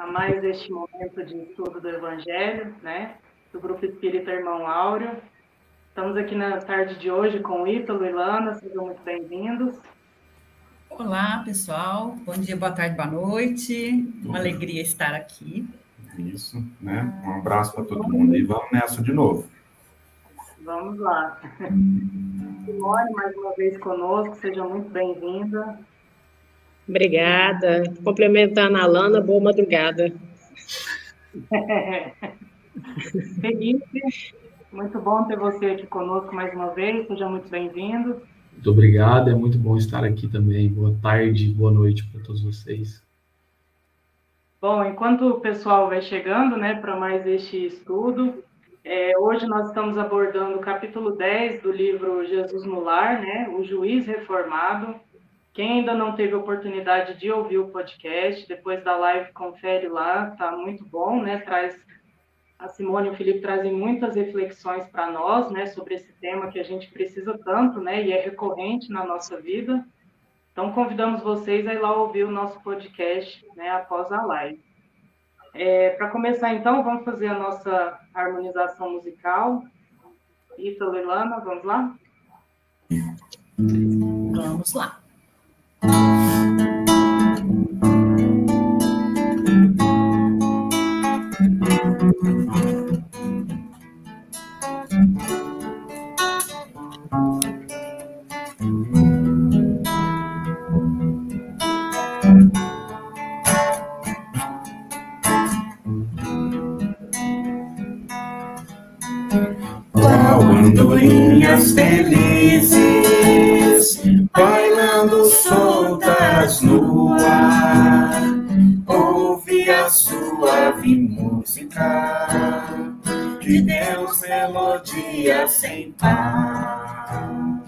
a mais este momento de estudo do Evangelho, né? Do Grupo Espírita Irmão Áureo. Estamos aqui na tarde de hoje com Ítalo e Lana, sejam muito bem-vindos. Olá, pessoal. Bom dia, boa tarde, boa noite. Uma alegria estar aqui. Isso, né? Um abraço para todo mundo e vamos nessa de novo. Vamos lá. Simone, mais uma vez conosco, seja muito bem-vinda. Obrigada. Complementando a Lana, boa madrugada. Felipe, muito bom ter você aqui conosco mais uma vez, seja muito bem-vindo. Muito obrigado, é muito bom estar aqui também. Boa tarde, boa noite para todos vocês. Bom, enquanto o pessoal vai chegando, né, para mais este estudo, é, hoje nós estamos abordando o capítulo 10 do livro Jesus no Lar, né, o juiz reformado. Quem ainda não teve oportunidade de ouvir o podcast, depois da live confere lá, tá muito bom, né, traz a Simone e o Felipe trazem muitas reflexões para nós, né, sobre esse tema que a gente precisa tanto, né, e é recorrente na nossa vida. Então, convidamos vocês a ir lá ouvir o nosso podcast, né, após a live. É, para começar, então, vamos fazer a nossa harmonização musical. Ítalo e Lana, vamos lá? Vamos lá. Thank you. Melodia sem par.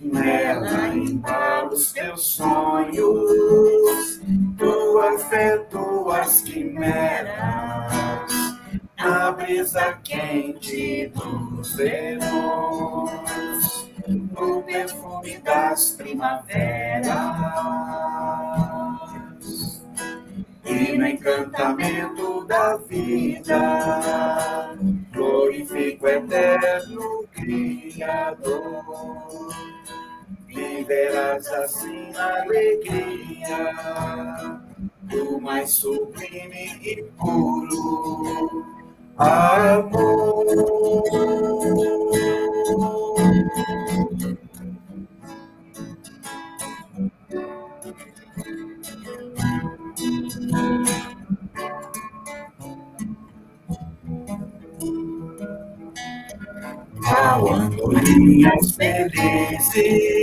Nela embala os teus sonhos, tua fé, tuas quimeras na brisa quente dos verões, no perfume das primaveras e no encantamento da vida, glorifico o eterno Criador. Viverás assim na alegria do mais sublime e puro amor. Ao andorinhas felizes,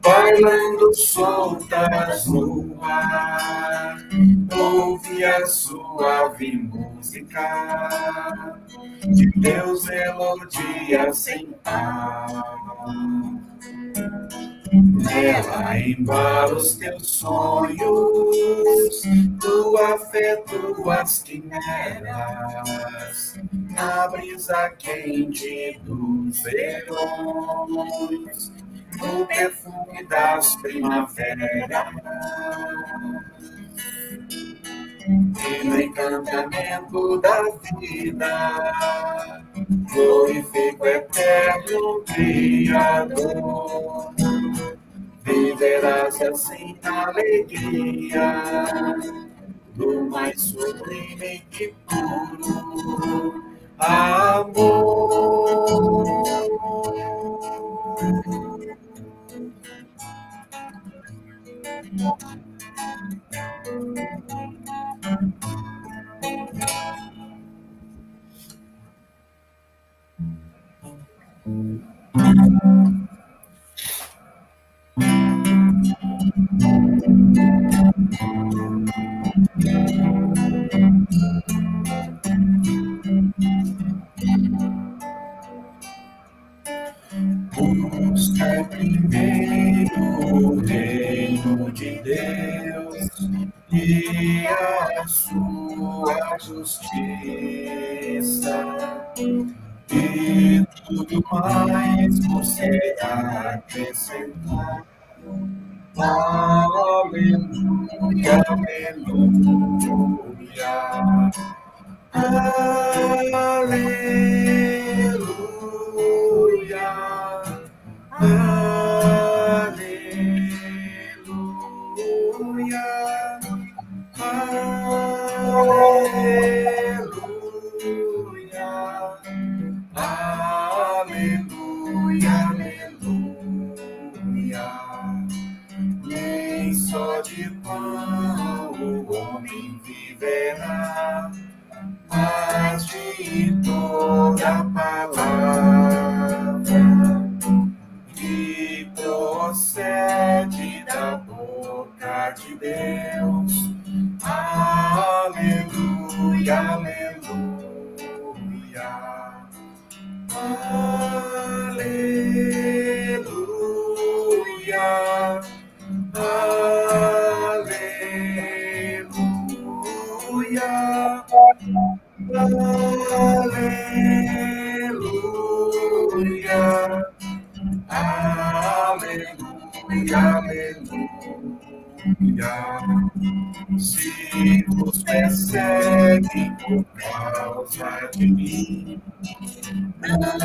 bailando soltas no ar, ouve a suave música de Deus melodia sem par. Nela embala os teus sonhos, tua fé, tuas quimeras, na brisa quente dos verões, no perfume das primaveras e no encantamento da vida, glorifico eterno Criador. Viverás assim alegria do mais sublime e puro amor. Busca primeiro o reino de Deus e a sua justiça, e tudo mais você aleluia, aleluia, aleluia,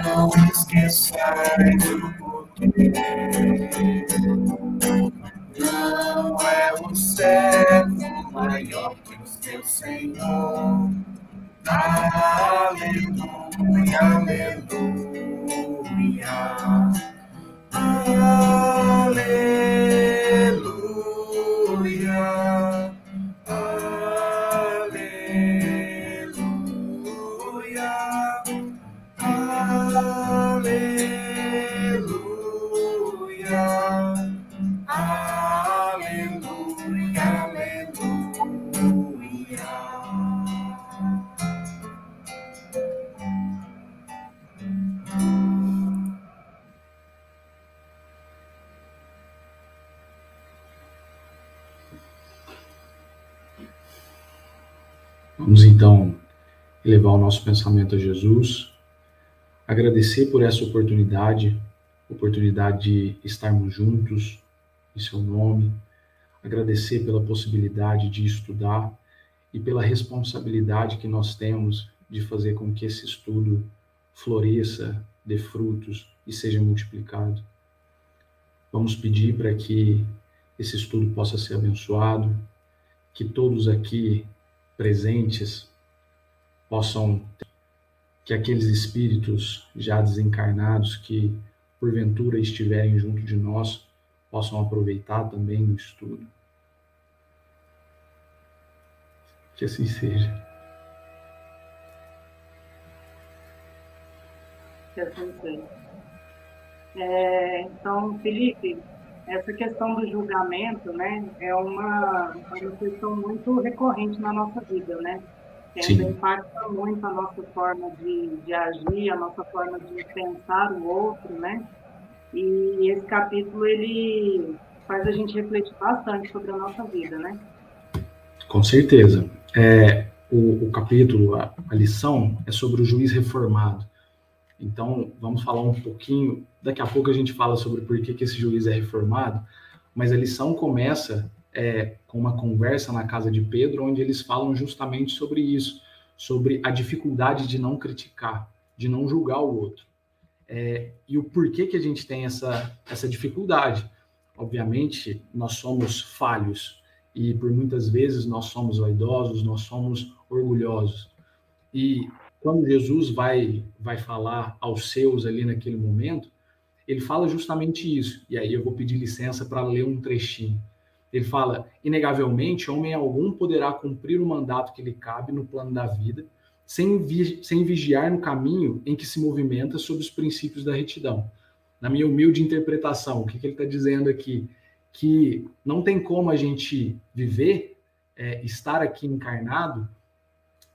não esqueçais o porquê. Não é o servo maior que o seu Senhor. Aleluia, aleluia. Elevar o nosso pensamento a Jesus, agradecer por essa oportunidade, oportunidade de estarmos juntos em seu nome, agradecer pela possibilidade de estudar e pela responsabilidade que nós temos de fazer com que esse estudo floresça, dê frutos e seja multiplicado. Vamos pedir para que esse estudo possa ser abençoado, que todos aqui presentes possam que aqueles espíritos já desencarnados que porventura estiverem junto de nós possam aproveitar também o estudo. Que assim seja. que assim seja. É, então, Felipe, essa questão do julgamento, né, é uma, uma questão muito recorrente na nossa vida, né? Sim. impacta muito a nossa forma de, de agir, a nossa forma de pensar o outro, né? E esse capítulo, ele faz a gente refletir bastante sobre a nossa vida, né? Com certeza. É, o, o capítulo, a, a lição, é sobre o juiz reformado. Então, vamos falar um pouquinho. Daqui a pouco a gente fala sobre por que, que esse juiz é reformado, mas a lição começa é, com uma conversa na casa de Pedro, onde eles falam justamente sobre isso, sobre a dificuldade de não criticar, de não julgar o outro. É, e o porquê que a gente tem essa, essa dificuldade. Obviamente, nós somos falhos, e por muitas vezes nós somos vaidosos, nós somos orgulhosos. E quando Jesus vai vai falar aos seus ali naquele momento, ele fala justamente isso. E aí eu vou pedir licença para ler um trechinho. Ele fala: "Inegavelmente, homem algum poderá cumprir o mandato que lhe cabe no plano da vida, sem, vi sem vigiar no caminho em que se movimenta sob os princípios da retidão." Na minha humilde interpretação, o que, que ele está dizendo aqui? Que não tem como a gente viver, é, estar aqui encarnado,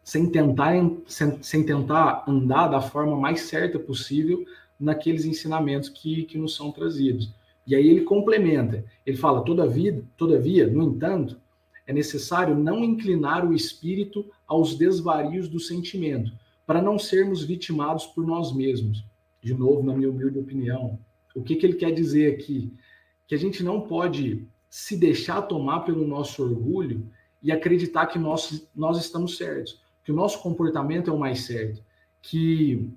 sem tentar, sem, sem, tentar andar da forma mais certa possível naqueles ensinamentos que, que nos são trazidos. E aí ele complementa, ele fala, todavia, todavia, no entanto, é necessário não inclinar o espírito aos desvarios do sentimento, para não sermos vitimados por nós mesmos. De novo, na minha humilde opinião, o que, que ele quer dizer aqui? Que a gente não pode se deixar tomar pelo nosso orgulho e acreditar que nós, nós estamos certos, que o nosso comportamento é o mais certo, que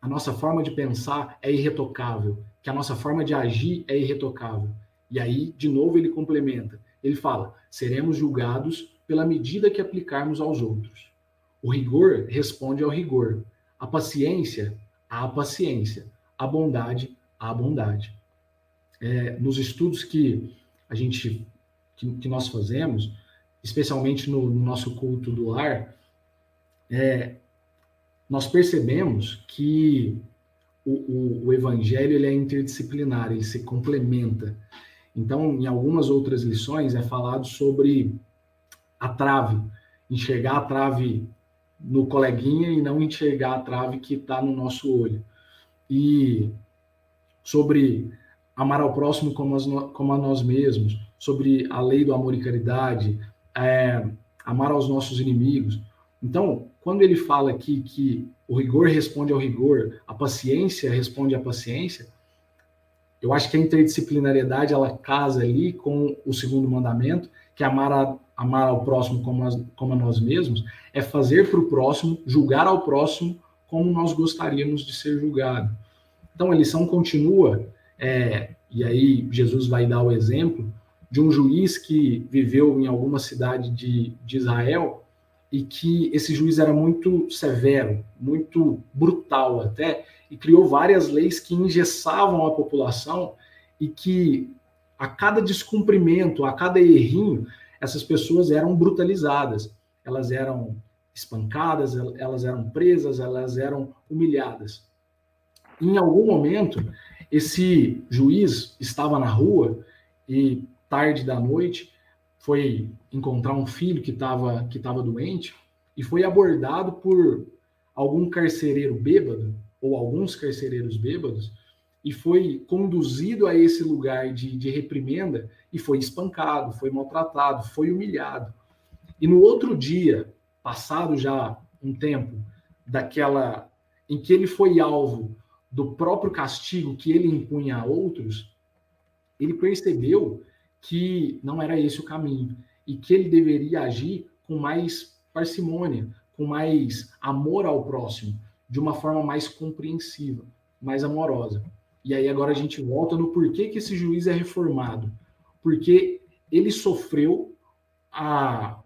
a nossa forma de pensar é irretocável, que a nossa forma de agir é irretocável. E aí, de novo, ele complementa. Ele fala: seremos julgados pela medida que aplicarmos aos outros. O rigor responde ao rigor, a paciência à paciência, a bondade à bondade. É, nos estudos que a gente que, que nós fazemos, especialmente no, no, nosso culto do lar, é, nós percebemos que o, o, o, evangelho ele é interdisciplinar, ele se complementa. Então, em algumas outras lições é falado sobre a trave, enxergar a trave no coleguinha e não enxergar a trave que está no nosso olho. E sobre amar ao próximo como, as, como a nós mesmos, sobre a lei do amor e caridade, é, amar aos nossos inimigos. Então, quando ele fala aqui que o rigor responde ao rigor, a paciência responde à paciência, eu acho que a interdisciplinariedade ela casa ali com o segundo mandamento, que é amar, a, amar ao próximo como, como a nós mesmos, é fazer para o próximo, julgar ao próximo como nós gostaríamos de ser julgado. Então a lição continua, é, e aí Jesus vai dar o exemplo de um juiz que viveu em alguma cidade de, de Israel e que esse juiz era muito severo, muito brutal até, e criou várias leis que engessavam a população e que a cada descumprimento, a cada errinho, essas pessoas eram brutalizadas, elas eram espancadas, elas eram presas, elas eram humilhadas. Em algum momento, esse juiz estava na rua e tarde da noite foi encontrar um filho que estava que estava doente e foi abordado por algum carcereiro bêbado ou alguns carcereiros bêbados e foi conduzido a esse lugar de, de reprimenda e foi espancado, foi maltratado, foi humilhado. E no outro dia, passado já um tempo daquela em que ele foi alvo do próprio castigo que ele impunha a outros, ele percebeu que não era esse o caminho e que ele deveria agir com mais parcimônia, com mais amor ao próximo, de uma forma mais compreensiva, mais amorosa. E aí agora a gente volta no porquê que esse juiz é reformado. Porque ele sofreu a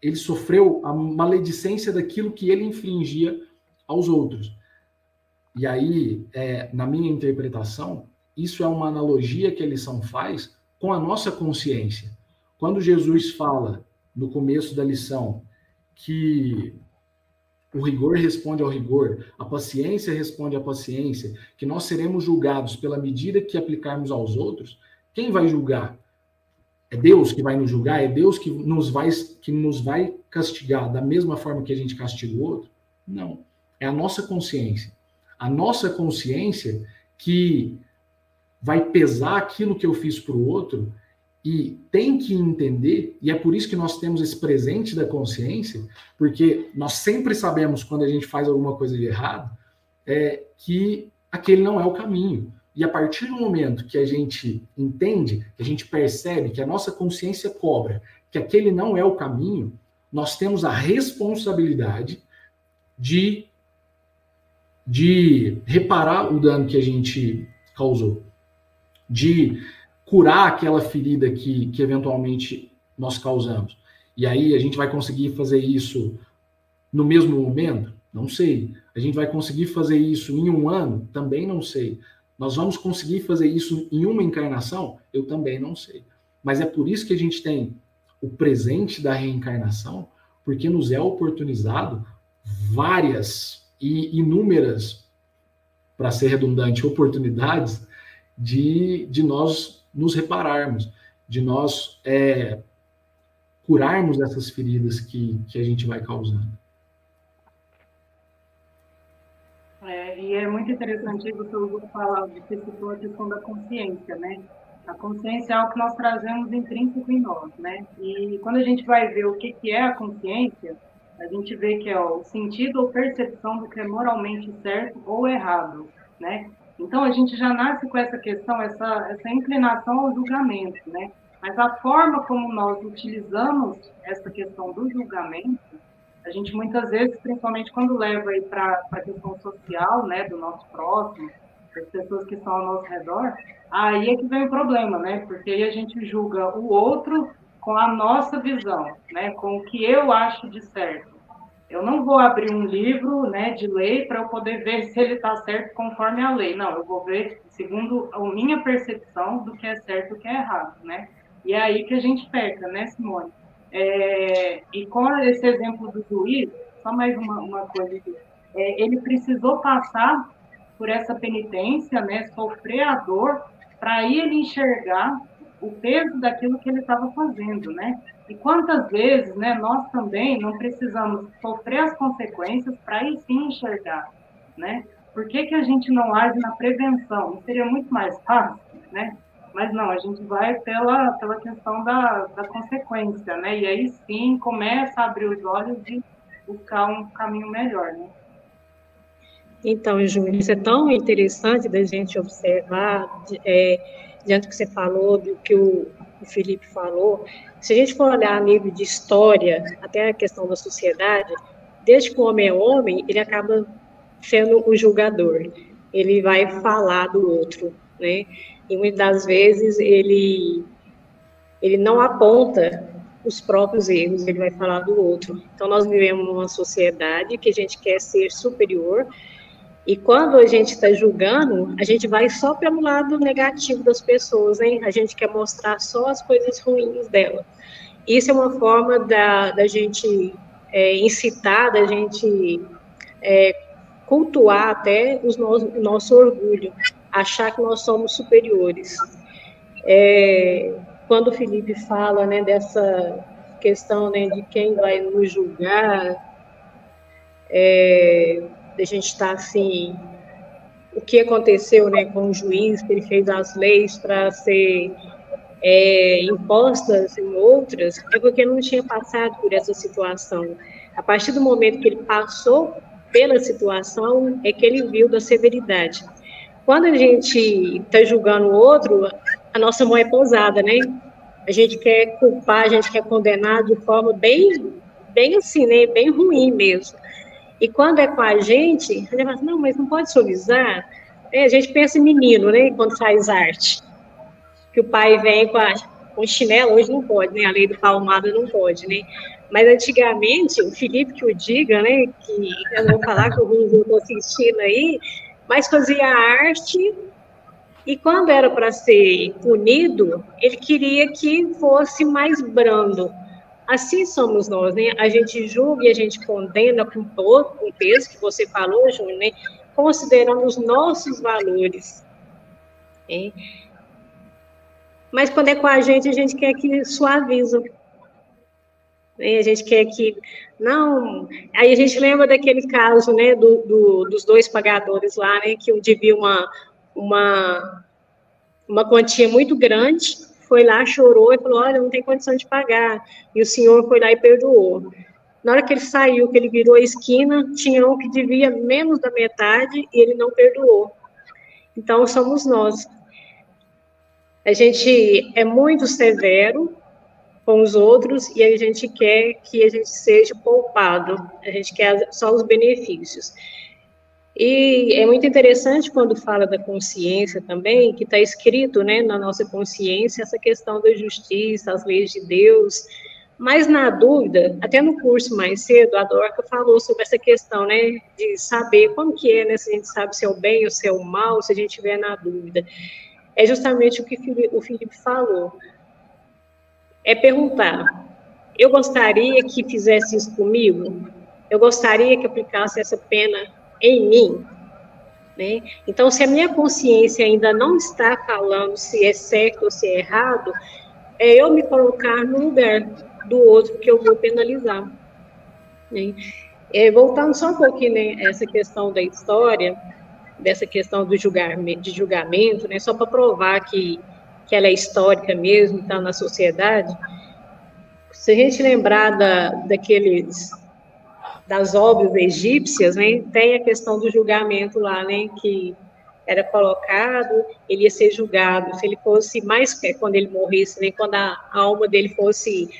ele sofreu a maledicência daquilo que ele infligia aos outros. E aí, é, na minha interpretação, isso é uma analogia que a lição faz com a nossa consciência. Quando Jesus fala no começo da lição que o rigor responde ao rigor, a paciência responde à paciência, que nós seremos julgados pela medida que aplicarmos aos outros, quem vai julgar? É Deus que vai nos julgar? É Deus que nos vai, que nos vai castigar da mesma forma que a gente castiga o outro? Não. É a nossa consciência. A nossa consciência que vai pesar aquilo que eu fiz para o outro e tem que entender, e é por isso que nós temos esse presente da consciência, porque nós sempre sabemos quando a gente faz alguma coisa de errado, é, que aquele não é o caminho. E a partir do momento que a gente entende, que a gente percebe que a nossa consciência cobra que aquele não é o caminho, nós temos a responsabilidade de, de reparar o dano que a gente causou, de curar aquela ferida que, que eventualmente nós causamos. E aí a gente vai conseguir fazer isso no mesmo momento? Não sei. A gente vai conseguir fazer isso em um ano? Também não sei. Nós vamos conseguir fazer isso em uma encarnação? Eu também não sei. Mas é por isso que a gente tem o presente da reencarnação, porque nos é oportunizado várias e inúmeras, para ser redundante, oportunidades de, de nós nos repararmos, de nós é, curarmos essas feridas que, que a gente vai causando. É, e é muito interessante você ouvir falar de que citou a questão da consciência, né? A consciência é algo que nós trazemos intrínseco em nós, né? E quando a gente vai ver o que, que é a consciência, a gente vê que é o sentido ou percepção do que é moralmente certo ou errado, né? Então, a gente já nasce com essa questão, essa, essa inclinação ao julgamento, né? Mas a forma como nós utilizamos essa questão do julgamento, a gente muitas vezes, principalmente quando leva aí para a questão social, né, do nosso próximo, das pessoas que estão ao nosso redor, aí é que vem o problema, né? Porque aí a gente julga o outro com a nossa visão, né? Com o que eu acho de certo. Eu não vou abrir um livro, né, de lei para eu poder ver se ele está certo conforme a lei. Não, eu vou ver segundo a minha percepção do que é certo e o que é errado, né? E é aí que a gente peca, né, Simone? É, e com esse exemplo do juiz, só mais uma, uma coisa aqui. É, ele precisou passar por essa penitência, né, sofrer a dor, para ele enxergar o peso daquilo que ele estava fazendo, né? E quantas vezes, né, nós também não precisamos sofrer as consequências para aí sim enxergar, né? Por que, que a gente não age na prevenção? Não seria muito mais fácil, né? Mas não, a gente vai pela, pela questão da, da consequência, né? E aí sim começa a abrir os olhos e buscar um caminho melhor, né? Então, Júlio, isso é tão interessante da gente observar, é, diante do que você falou, do que o, o Felipe falou. Se a gente for olhar a nível de história, até a questão da sociedade, desde que o homem é homem, ele acaba sendo o julgador. Ele vai falar do outro, né? E muitas das vezes ele ele não aponta os próprios erros, ele vai falar do outro. Então nós vivemos numa sociedade que a gente quer ser superior e quando a gente está julgando, a gente vai só pelo lado negativo das pessoas, hein? A gente quer mostrar só as coisas ruins dela. Isso é uma forma da, da gente é, incitar, da gente é, cultuar até os no, o nosso orgulho, achar que nós somos superiores. É, quando o Felipe fala né, dessa questão né, de quem vai nos julgar, é, a gente estar tá, assim, o que aconteceu né, com o juiz, que ele fez as leis para ser é, impostas em outras, é porque não tinha passado por essa situação. A partir do momento que ele passou pela situação, é que ele viu da severidade. Quando a gente está julgando o outro, a nossa mão é pousada, né? A gente quer culpar, a gente quer condenar de forma bem, bem assim, né? Bem ruim mesmo. E quando é com a gente, gente fala assim, não, mas não pode suavizar. É, a gente pensa em menino, né, quando faz arte. Que o pai vem com, a, com chinelo, hoje não pode, né, a lei do palmado não pode, né. Mas antigamente, o Felipe que o diga, né, que eu não vou falar que o Rubens estou assistindo aí, mas fazia arte e quando era para ser punido, ele queria que fosse mais brando. Assim somos nós, né? A gente julga e a gente condena com todo o peso que você falou, Júnior, né? Considerando os nossos valores. Né? Mas quando é com a gente, a gente quer que suaviza. Né? A gente quer que. Não. Aí a gente lembra daquele caso, né? Do, do, dos dois pagadores lá, né? Que um devia uma, uma, uma quantia muito grande foi lá, chorou e falou: Olha, não tem condição de pagar. E o senhor foi lá e perdoou. Na hora que ele saiu, que ele virou a esquina, tinha um que devia menos da metade e ele não perdoou. Então, somos nós. A gente é muito severo com os outros e a gente quer que a gente seja poupado, a gente quer só os benefícios. E é muito interessante quando fala da consciência também, que está escrito né, na nossa consciência essa questão da justiça, as leis de Deus. Mas na dúvida, até no curso mais cedo, a Dorca falou sobre essa questão, né, de saber como que é, né, se a gente sabe se é o bem ou se é o mal, se a gente estiver na dúvida. É justamente o que o Felipe falou. É perguntar, eu gostaria que fizesse isso comigo? Eu gostaria que aplicasse essa pena em mim. Né? Então, se a minha consciência ainda não está falando se é certo ou se é errado, é eu me colocar no lugar do outro que eu vou penalizar. Né? É, voltando só um pouquinho né, essa questão da história, dessa questão do julgamento, de julgamento, né, só para provar que, que ela é histórica mesmo, está na sociedade. Se a gente lembrar da, daqueles das obras egípcias, né, tem a questão do julgamento lá, né, que era colocado, ele ia ser julgado. Se ele fosse mais, quando ele morresse, né, quando a alma dele fosse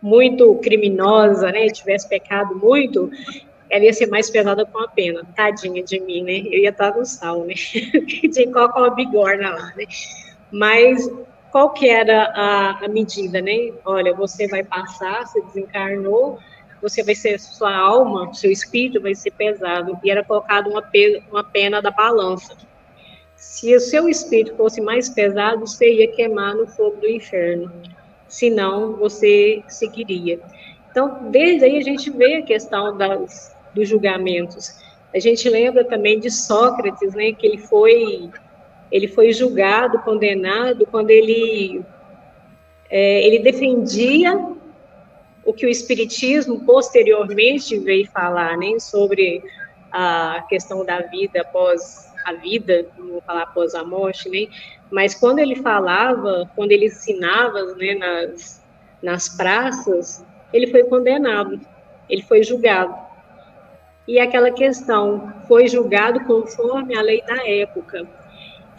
muito criminosa, né, tivesse pecado muito, ela ia ser mais pesada com a pena. Tadinha de mim, né? Eu ia estar no sal, né? de colocar uma bigorna lá, né? Mas qual que era a, a, medida, né? Olha, você vai passar, você desencarnou, você vai ser, sua alma, seu espírito vai ser pesado. E era colocado uma, uma pena da balança. Se o seu espírito fosse mais pesado, você ia queimar no fogo do inferno. Senão, você seguiria. Então, desde aí a gente vê a questão das, dos julgamentos. A gente lembra também de Sócrates, né, que ele foi ele foi julgado, condenado quando ele é, ele defendia o que o espiritismo posteriormente veio falar, né, sobre a questão da vida após a vida, não vou falar após a morte, né, mas quando ele falava, quando ele ensinava, né, nas nas praças, ele foi condenado, ele foi julgado. E aquela questão foi julgado conforme a lei da época.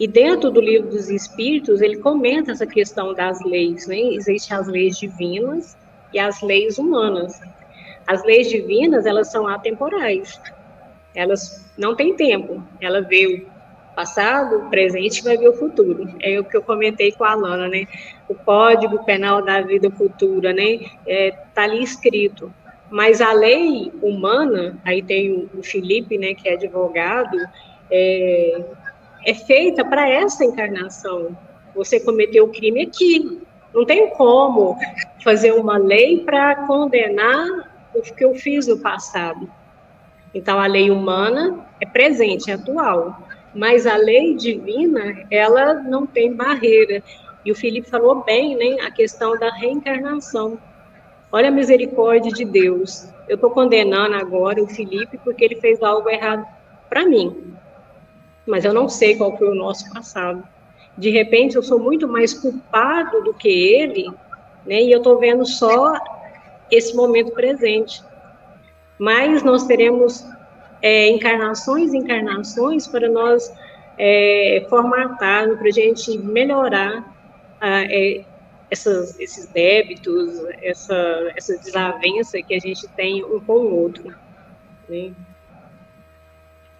E dentro do livro dos Espíritos, ele comenta essa questão das leis, né? Existem as leis divinas e as leis humanas. As leis divinas, elas são atemporais. Elas não têm tempo. Ela vê o passado, o presente, vai ver o futuro. É o que eu comentei com a Alana, né? O Código Penal da Vida Futura, né? É, tá ali escrito. Mas a lei humana, aí tem o Felipe, né, que é advogado, é, é feita para essa encarnação. Você cometeu o crime aqui. Não tem como fazer uma lei para condenar o que eu fiz no passado. Então, a lei humana é presente, é atual. Mas a lei divina, ela não tem barreira. E o Felipe falou bem, né, a questão da reencarnação. Olha a misericórdia de Deus. Eu estou condenando agora o Felipe porque ele fez algo errado para mim. Mas eu não sei qual foi o nosso passado. De repente, eu sou muito mais culpado do que ele, né? E eu estou vendo só esse momento presente. Mas nós teremos é, encarnações e encarnações para nós é, formatar, para a gente melhorar é, essas, esses débitos, essa, essa desavença que a gente tem um com o outro. Né?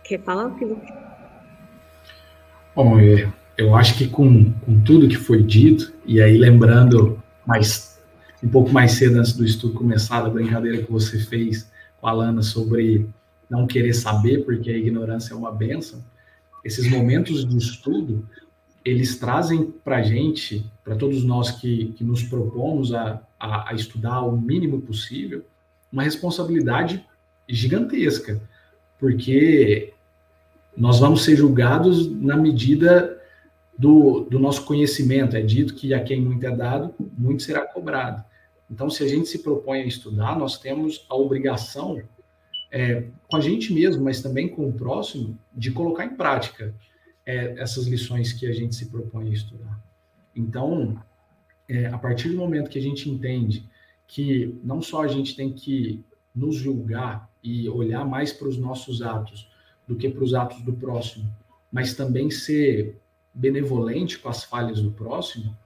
Quer falar, Felipe? Bom, é, eu acho que com, com tudo que foi dito, e aí lembrando mais um pouco mais cedo antes do estudo começar, a brincadeira que você fez com a Lana sobre não querer saber, porque a ignorância é uma benção, esses momentos de estudo eles trazem para a gente, para todos nós que, que nos propomos a, a, a, estudar o mínimo possível, uma responsabilidade gigantesca, porque nós vamos ser julgados na medida do, do nosso conhecimento. É dito que a quem muito é dado, muito será cobrado. Então, se a gente se propõe a estudar, nós temos a obrigação, é, com a gente mesmo, mas também com o próximo, de colocar em prática é, essas lições que a gente se propõe a estudar. Então, é, a partir do momento que a gente entende que não só a gente tem que nos julgar e olhar mais para os nossos atos do que para os atos do próximo, mas também ser benevolente com as falhas do próximo,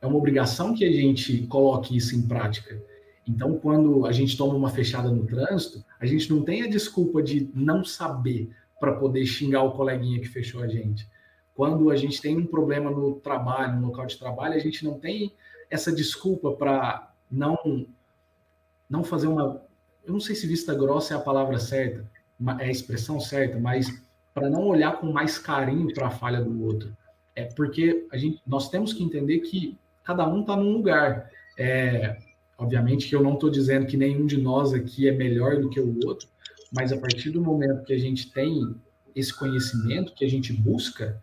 é uma obrigação que a gente coloque isso em prática. Então, quando a gente toma uma fechada no trânsito, a gente não tem a desculpa de não saber para poder xingar o coleguinha que fechou a gente. Quando a gente tem um problema no trabalho, no local de trabalho, a gente não tem essa desculpa para não não fazer uma, eu não sei se vista grossa é a palavra certa, é a expressão certa, mas para não olhar com mais carinho para a falha do outro. É porque a gente, nós temos que entender que cada um está num lugar. É, obviamente que eu não estou dizendo que nenhum de nós aqui é melhor do que o outro, mas a partir do momento que a gente tem esse conhecimento, que a gente busca,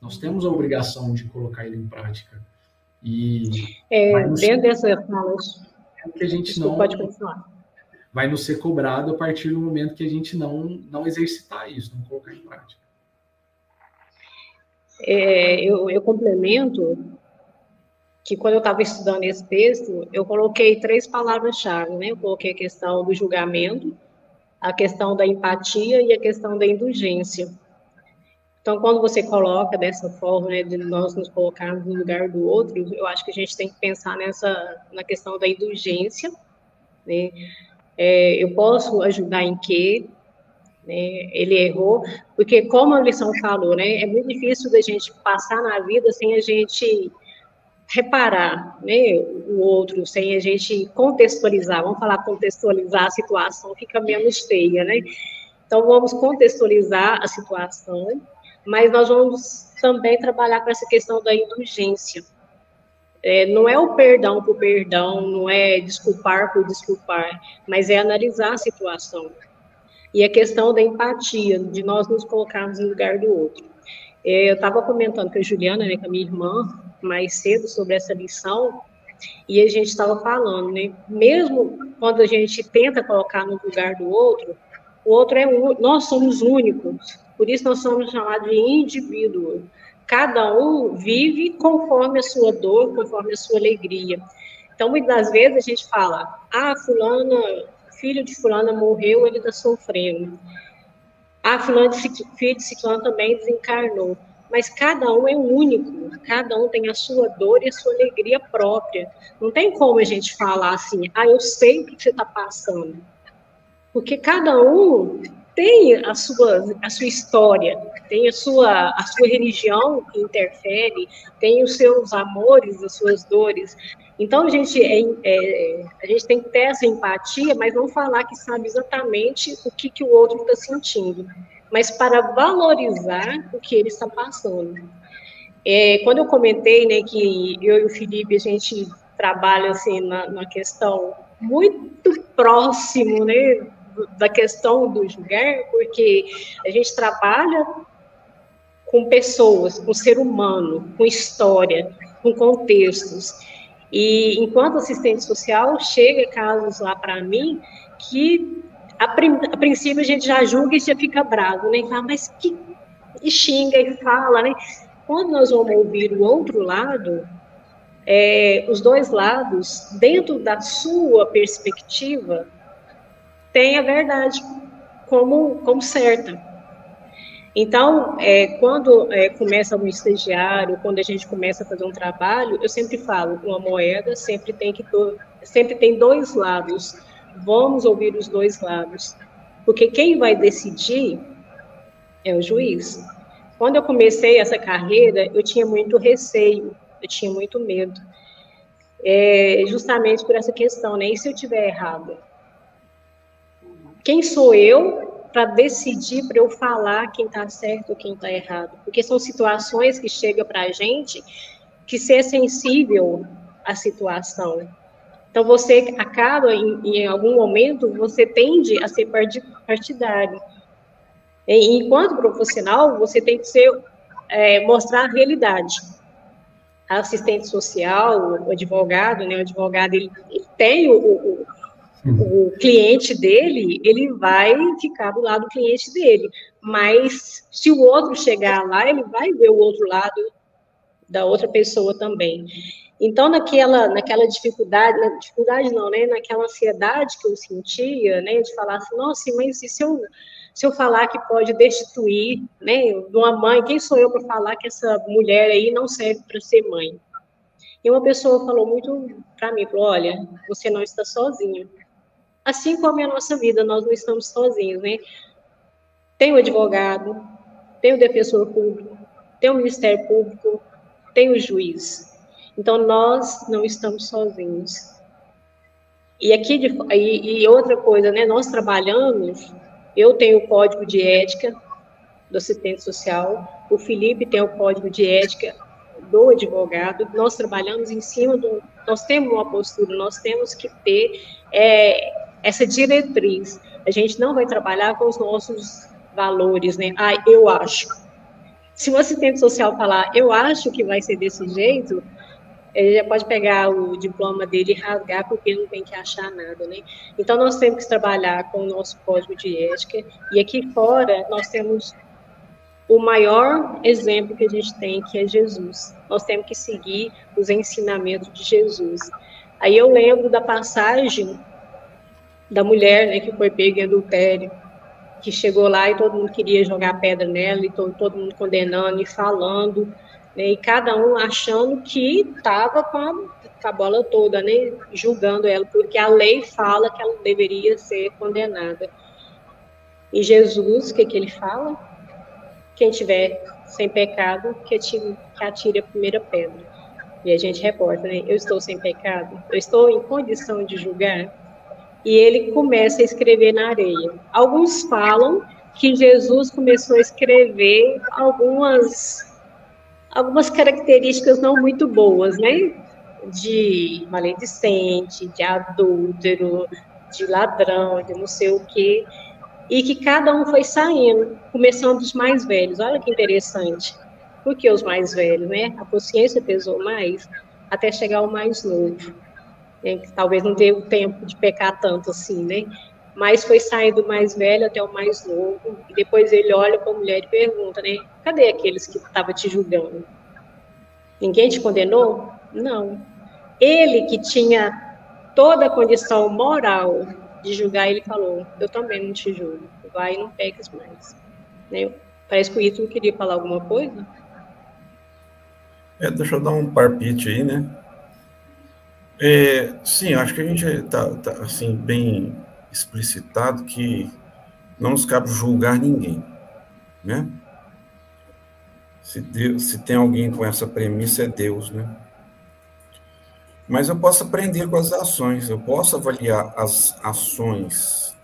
nós temos a obrigação de colocar ele em prática. E é, dentro dessa é que a gente não pode continuar. Vai nos ser cobrado a partir do momento que a gente não não exercitar isso, não colocar em prática. É, eu, eu complemento que quando eu estava estudando esse texto, eu coloquei três palavras-chave, né? Eu coloquei a questão do julgamento, a questão da empatia e a questão da indulgência. Então, quando você coloca dessa forma, né, de nós nos colocarmos no lugar do outro, eu acho que a gente tem que pensar nessa, na questão da indulgência, né? É, eu posso ajudar em quê? Né? Ele errou, porque como a lição falou, né, é muito difícil da gente passar na vida sem a gente reparar né, o outro, sem a gente contextualizar. Vamos falar contextualizar a situação, fica menos feia, né? Então, vamos contextualizar a situação, mas nós vamos também trabalhar com essa questão da indulgência. É, não é o perdão por perdão, não é desculpar por desculpar, mas é analisar a situação. E a questão da empatia, de nós nos colocarmos no lugar do outro. É, eu estava comentando com a Juliana, né, com a minha irmã, mais cedo sobre essa lição, e a gente estava falando, né, mesmo quando a gente tenta colocar no lugar do outro, o outro é um, nós somos únicos, por isso nós somos chamados de indivíduo. Cada um vive conforme a sua dor, conforme a sua alegria. Então, muitas das vezes a gente fala, ah, fulana, filho de fulana morreu, ele está sofrendo. Ah, fulano de filho de ciclano também desencarnou. Mas cada um é único, cada um tem a sua dor e a sua alegria própria. Não tem como a gente falar assim, ah, eu sei o que você está passando. Porque cada um tem a sua, a sua história, tem a sua, a sua religião que interfere, tem os seus amores, as suas dores. Então, a gente, é, é, a gente tem que ter essa empatia, mas não falar que sabe exatamente o que, que o outro está sentindo, mas para valorizar o que ele está passando. É, quando eu comentei né, que eu e o Felipe, a gente trabalha assim, na, na questão muito próximo, né, da questão do julgar, porque a gente trabalha com pessoas, com ser humano, com história, com contextos. E enquanto assistente social, chega casos lá para mim que a, prim, a, princípio a gente já julga e já fica bravo, né? E fala, mas que. E xinga e fala, né? Quando nós vamos ouvir o outro lado, é, os dois lados, dentro da sua perspectiva, tem a verdade como, como certa. Então, é, quando é, começa um estagiário, quando a gente começa a fazer um trabalho, eu sempre falo, uma moeda sempre tem que sempre tem dois lados. Vamos ouvir os dois lados, porque quem vai decidir é o juiz. Quando eu comecei essa carreira, eu tinha muito receio, eu tinha muito medo, é, justamente por essa questão, né? E se eu tiver errado? Quem sou eu para decidir, para eu falar quem está certo ou quem está errado? Porque são situações que chegam para a gente que ser sensível à situação. Então, você acaba, em, em, algum momento, você tende a ser partidário. E, enquanto profissional, você tem que ser, é, mostrar a realidade. A assistente social, o advogado, né, o advogado, ele, ele tem o, o o cliente dele, ele vai ficar do lado do cliente dele. Mas se o outro chegar lá, ele vai ver o outro lado da outra pessoa também. Então, naquela, naquela dificuldade, na dificuldade não, né? Naquela ansiedade que eu sentia, né? De falar assim, nossa, mas e se eu, se eu falar que pode destituir, né? De uma mãe, quem sou eu para falar que essa mulher aí não serve para ser mãe? E uma pessoa falou muito para mim, falou, olha, você não está sozinho assim como é a nossa vida, nós não estamos sozinhos, né? Tem o advogado, tem o defensor público, tem o Ministério Público, tem o juiz. Então, nós não estamos sozinhos. E aqui, de, e, e outra coisa, né? Nós trabalhamos, eu tenho o código de ética do assistente social, o Felipe tem o código de ética do advogado, nós trabalhamos em cima do. Nós temos uma postura, nós temos que ter é, essa diretriz. A gente não vai trabalhar com os nossos valores, né? Ah, eu acho. Se o assistente social falar, eu acho que vai ser desse jeito, ele já pode pegar o diploma dele e rasgar, porque não tem que achar nada, né? Então, nós temos que trabalhar com o nosso código de ética, e aqui fora, nós temos o maior exemplo que a gente tem, que é Jesus. Nós temos que seguir os ensinamentos de Jesus. Aí eu lembro da passagem da mulher né, que foi pega em adultério. que chegou lá e todo mundo queria jogar pedra nela, e todo, todo mundo condenando e falando, né, e cada um achando que estava com, com, a bola toda, né, julgando ela, porque a lei fala que ela deveria ser condenada. E Jesus, o que, que ele fala? Quem tiver sem pecado, que atire, que atire a primeira pedra. E a gente reporta, né? Eu estou sem pecado, eu estou em condição de julgar e ele começa a escrever na areia. Alguns falam que Jesus começou a escrever algumas algumas características não muito boas, né? De maledicente, de adúltero, de ladrão, de não sei o quê, e que cada um foi saindo, começando dos mais velhos. Olha que interessante. Por que os mais velhos, né? A consciência pesou mais até chegar ao mais novo né, que talvez não deu tempo de pecar tanto assim, né? Mas foi saindo do mais velho até o mais novo, e depois ele olha para a mulher e pergunta, né? Cadê aqueles que estavam te julgando? Ninguém te condenou? Não. Ele que tinha toda a condição moral de julgar, ele falou: Eu também não te julgo, vai e não peques mais. Né? Parece que o Ítalo queria falar alguma coisa. É, deixa eu dar um parpite aí, né? É, sim, acho que a gente está tá, assim, bem explicitado que não nos cabe julgar ninguém, né? Se, Deus, se tem alguém com essa premissa, é Deus, né? Mas eu posso aprender com as ações, eu posso avaliar as ações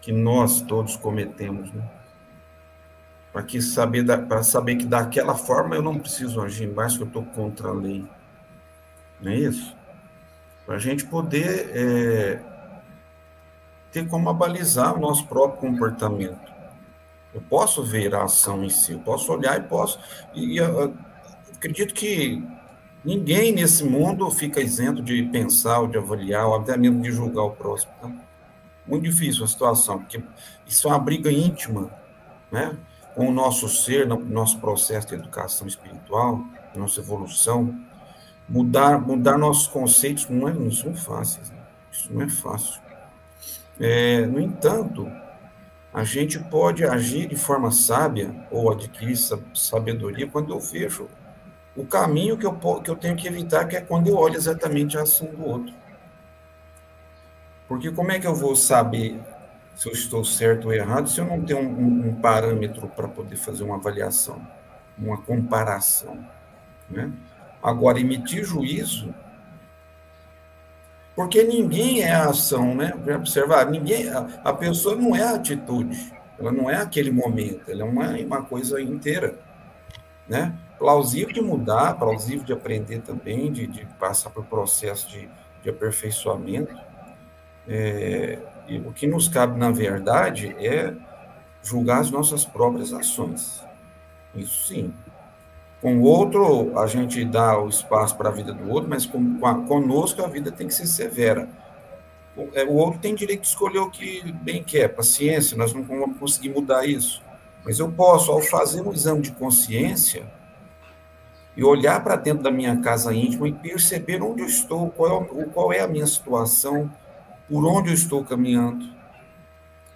que nós todos cometemos, né? Para saber saber que daquela forma eu não preciso agir mais que eu estou contra a lei. Não é isso? Para a gente poder é, ter como abalizar o nosso próprio comportamento. Eu posso ver a ação em si, eu posso olhar e posso. E, acredito que ninguém nesse mundo fica isento de pensar ou de avaliar, ou até mesmo de julgar o próximo. Então, muito difícil a situação, porque isso é uma briga íntima, né? Com o nosso ser, no nosso processo de educação espiritual, nossa evolução mudar, mudar nossos conceitos não, é, não são fáceis. Né? Isso não é fácil. É, no entanto, a gente pode agir de forma sábia ou adquirir sabedoria quando eu vejo o caminho que eu, que eu tenho que evitar, que é quando eu olho exatamente a ação do outro. Porque como é que eu vou saber se eu estou certo ou errado se eu não tenho um, um parâmetro para poder fazer uma avaliação, uma comparação, né? Agora, emitir juízo, porque ninguém é a ação, né? Observar, ninguém, a, a, pessoa não é a atitude, ela não é aquele momento, ela é uma, uma coisa inteira, né? Plausível de mudar, plausível de aprender também, de, de passar por processo de, de aperfeiçoamento. É, e o que nos cabe, na verdade, é julgar as nossas próprias ações. Isso sim. Com o outro, a gente dá o espaço para a vida do outro, mas com, com conosco a vida tem que ser severa. O, é, o outro tem direito de escolher o que bem quer, paciência, nós não vamos conseguir mudar isso. Mas eu posso, ao fazer um exame de consciência, e olhar para dentro da minha casa íntima e perceber onde eu estou, qual é, qual é a minha situação, por onde eu estou caminhando.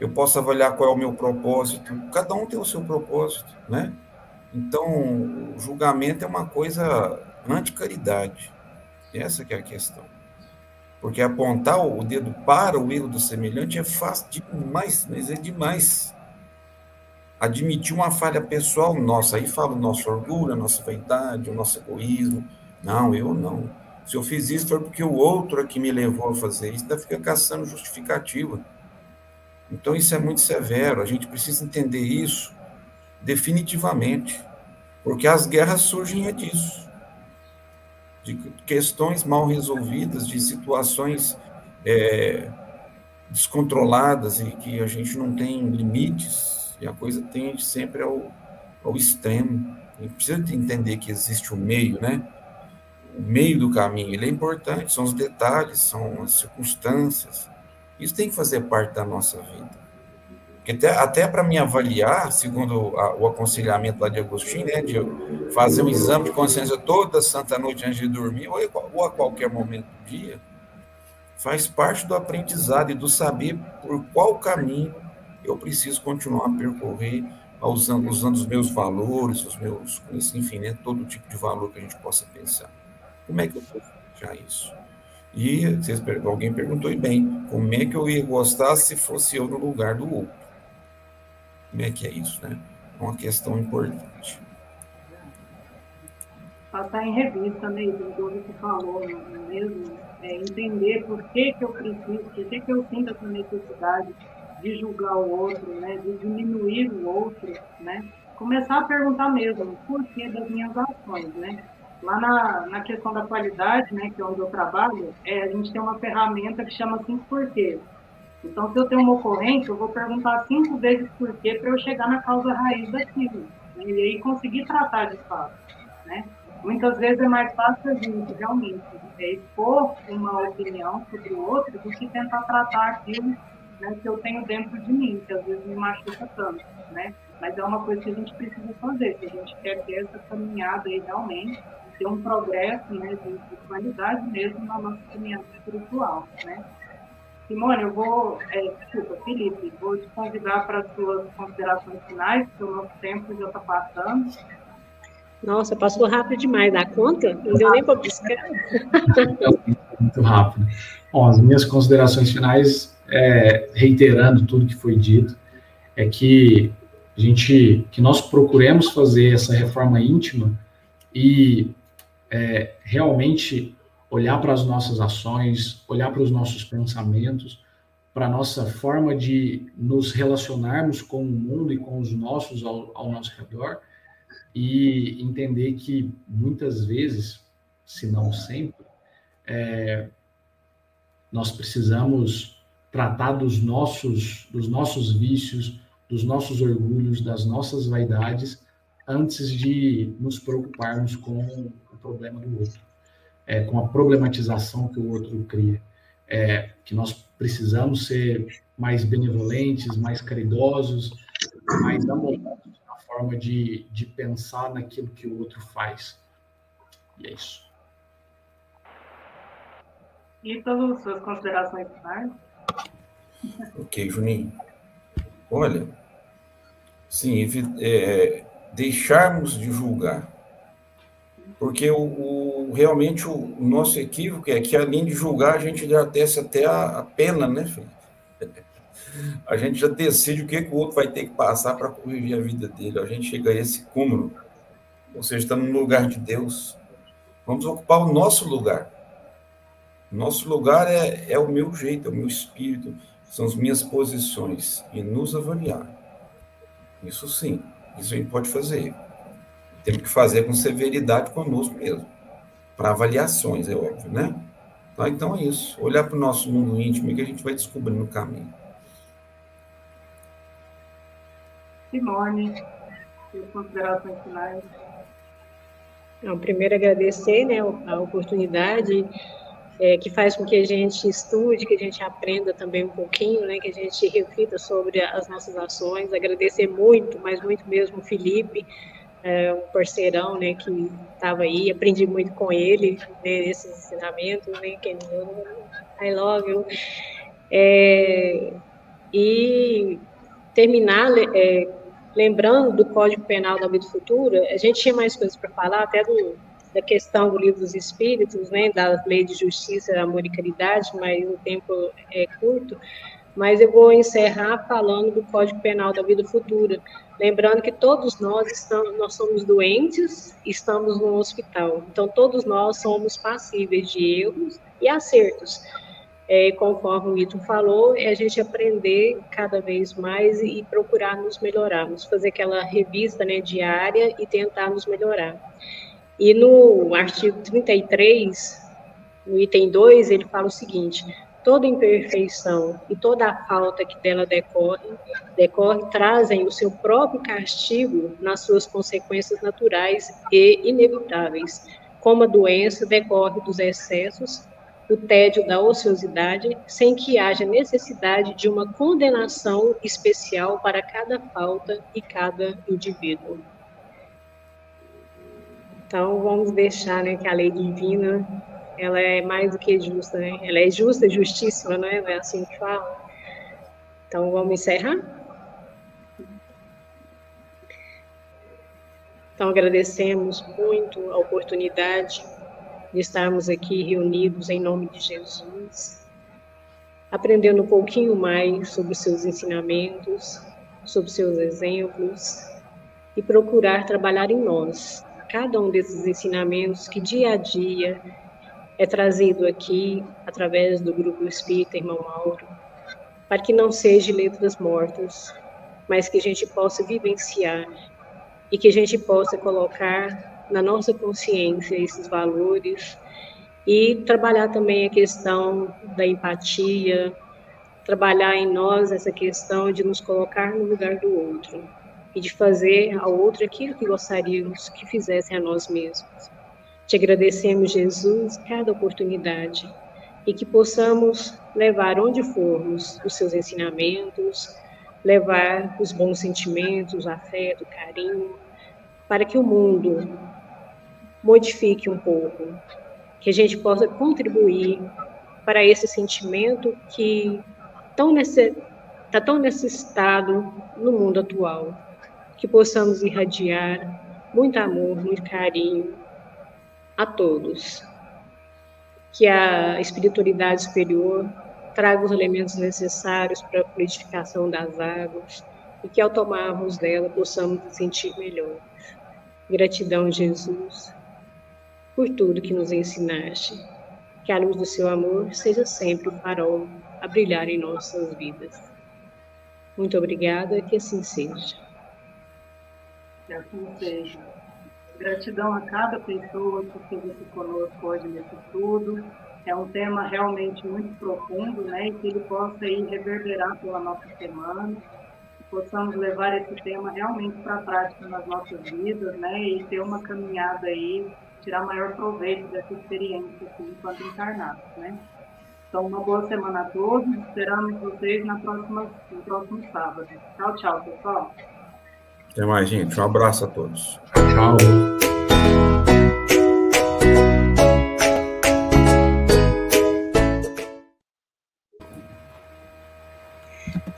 Eu posso avaliar qual é o meu propósito. Cada um tem o seu propósito, né? Então, o julgamento é uma coisa anti-caridade. Essa que é a questão. Porque apontar o dedo para o erro do semelhante é fácil demais, mas é demais. Admitir uma falha pessoal nossa, aí fala o nosso orgulho, a nossa vaidade, o nosso egoísmo. Não, eu não. Se eu fiz isso foi porque o outro é que me levou a fazer isso, ainda fica caçando justificativa. Então isso é muito severo, a gente precisa entender isso definitivamente, porque as guerras surgem é disso, de questões mal resolvidas, de situações é, descontroladas e que a gente não tem limites, e a coisa tende sempre ao, ao extremo. A gente precisa entender que existe o um meio, né? O meio do caminho, ele é importante, são os detalhes, são as circunstâncias. Isso tem que fazer parte da nossa vida até, até para me avaliar, segundo a, o aconselhamento lá de Agostinho, né, de fazer um exame de consciência toda santa noite antes de dormir, ou, ou a qualquer momento do dia, faz parte do aprendizado e do saber por qual caminho eu preciso continuar a percorrer usando, usando os meus valores, os meus, enfim, né, todo tipo de valor que a gente possa pensar. Como é que eu vou já isso? E vocês, alguém perguntou bem, como é que eu ia gostar se fosse eu no lugar do outro? Como é que é isso, né? É uma questão importante. Passar em revista mesmo, tudo que falou mesmo, é entender por que, que eu preciso, por que, que eu sinto essa necessidade de julgar o outro, né? de diminuir o outro, né? Começar a perguntar mesmo por que das minhas ações, né? Lá na, na questão da qualidade, né, que é onde eu trabalho, é, a gente tem uma ferramenta que chama cinco porquês. Então, se eu tenho uma ocorrência, eu vou perguntar cinco vezes por quê para eu chegar na causa raiz daquilo. Né, e aí conseguir tratar de fato. Né? Muitas vezes é mais fácil a gente, realmente, é expor uma opinião sobre o outro do que tentar tratar aquilo né, que eu tenho dentro de mim, que às vezes me machuca tanto. Né? Mas é uma coisa que a gente precisa fazer, se a gente quer ter essa caminhada aí realmente ter um progresso né, de, de qualidade mesmo na nossa caminhada espiritual. Né? Simone, eu vou, é, desculpa, Felipe, vou te convidar para as suas considerações finais, porque o nosso tempo já está passando. Nossa, passou rápido demais, dá conta? Não deu nem para buscar. Muito rápido. Bom, as minhas considerações finais, é, reiterando tudo que foi dito, é que a gente, que nós procuremos fazer essa reforma íntima e é, realmente olhar para as nossas ações, olhar para os nossos pensamentos, para a nossa forma de nos relacionarmos com o mundo e com os nossos ao, ao nosso redor e entender que muitas vezes, se não sempre, é, nós precisamos tratar dos nossos, dos nossos vícios, dos nossos orgulhos, das nossas vaidades, antes de nos preocuparmos com problema do outro, é, com a problematização que o outro cria. É, que nós precisamos ser mais benevolentes, mais caridosos, mais amorosos na forma de, de pensar naquilo que o outro faz. E é isso. Ítalo, suas considerações finais? Ok, Juninho. Olha, sim, é, deixarmos de julgar porque o, o, realmente o, nosso equívoco é que, além de julgar, a gente já desce até a, a pena, né, filho? A gente já decide o que, que o outro vai ter que passar para conviver a vida dele. A gente chega a esse cúmulo. Ou seja, estamos no lugar de Deus. Vamos ocupar o nosso lugar. Nosso lugar é, é o meu jeito, é o meu espírito, são as minhas posições. E nos avaliar. Isso sim, isso a gente pode fazer. Temos que fazer com severidade conosco mesmo, para avaliações, é óbvio, né? Tá, então é isso. Olhar para o nosso mundo íntimo que a gente vai descobrindo o caminho. Simone, considerações finais. Não, primeiro agradecer né, a oportunidade é, que faz com que a gente estude, que a gente aprenda também um pouquinho, né, que a gente reflita sobre as nossas ações. Agradecer muito, mas muito mesmo o Felipe, é, um parceirão, né, que estava aí, aprendi muito com ele, né, nesses ensinamentos, né, que I love you. É, e terminar é, lembrando do Código Penal da Vida Futura, a gente tinha mais coisas para falar, até do, da questão do livro dos Espíritos, né, das leis de justiça, amor e caridade, mas o tempo é curto, mas eu vou encerrar falando do Código Penal da Vida Futura, lembrando que todos nós estamos, nós somos doentes, estamos no hospital, então todos nós somos passíveis de erros e acertos. É, conforme o Ito falou, é a gente aprender cada vez mais e, e procurar nos melhorarmos, fazer aquela revista né, diária e tentar nos melhorar. E no artigo 33, no item 2, ele fala o seguinte: toda imperfeição e toda a falta que dela decorre, decorre trazem o seu próprio castigo nas suas consequências naturais e inevitáveis, como a doença decorre dos excessos, o tédio da ociosidade, sem que haja necessidade de uma condenação especial para cada falta e cada indivíduo. Então, vamos deixar né, que a lei divina ela é mais do que justa, né? Ela é justa, é justíssima, né? Não é assim que fala. Então, vamos encerrar? Então, agradecemos muito a oportunidade de estarmos aqui reunidos em nome de Jesus, aprendendo um pouquinho mais sobre os seus ensinamentos, sobre seus exemplos e procurar trabalhar em nós cada um desses ensinamentos que dia a dia é trazido aqui através do grupo Espírita Irmão Mauro, para que não seja letras mortas, mas que a gente possa vivenciar e que a gente possa colocar na nossa consciência esses valores e trabalhar também a questão da empatia, trabalhar em nós essa questão de nos colocar no lugar do outro e de fazer ao outro aquilo que gostaríamos que fizessem a nós mesmos. Te agradecemos, Jesus, cada oportunidade e que possamos levar onde formos os seus ensinamentos, levar os bons sentimentos, afeto, carinho, para que o mundo modifique um pouco, que a gente possa contribuir para esse sentimento que está tão necessitado no mundo atual, que possamos irradiar muito amor, muito carinho a todos. Que a espiritualidade superior traga os elementos necessários para a fluidificação das águas e que ao tomarmos dela possamos nos sentir melhor. Gratidão, Jesus, por tudo que nos ensinaste. Que a luz do seu amor seja sempre o farol a brilhar em nossas vidas. Muito obrigada, que assim seja. Que assim seja. Gratidão a cada pessoa que esteve conosco hoje nesse estudo é um tema realmente muito profundo, né? E que ele possa aí reverberar pela nossa semana, que possamos levar esse tema realmente para a prática nas nossas vidas, né? E ter uma caminhada aí, tirar maior proveito dessa experiência aqui enquanto encarnados, né? Então, uma boa semana a todos. Esperamos vocês na próxima, no próximo sábado. Tchau, tchau, pessoal. Até mais, gente. Um abraço a todos. Tchau.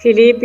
Felipe.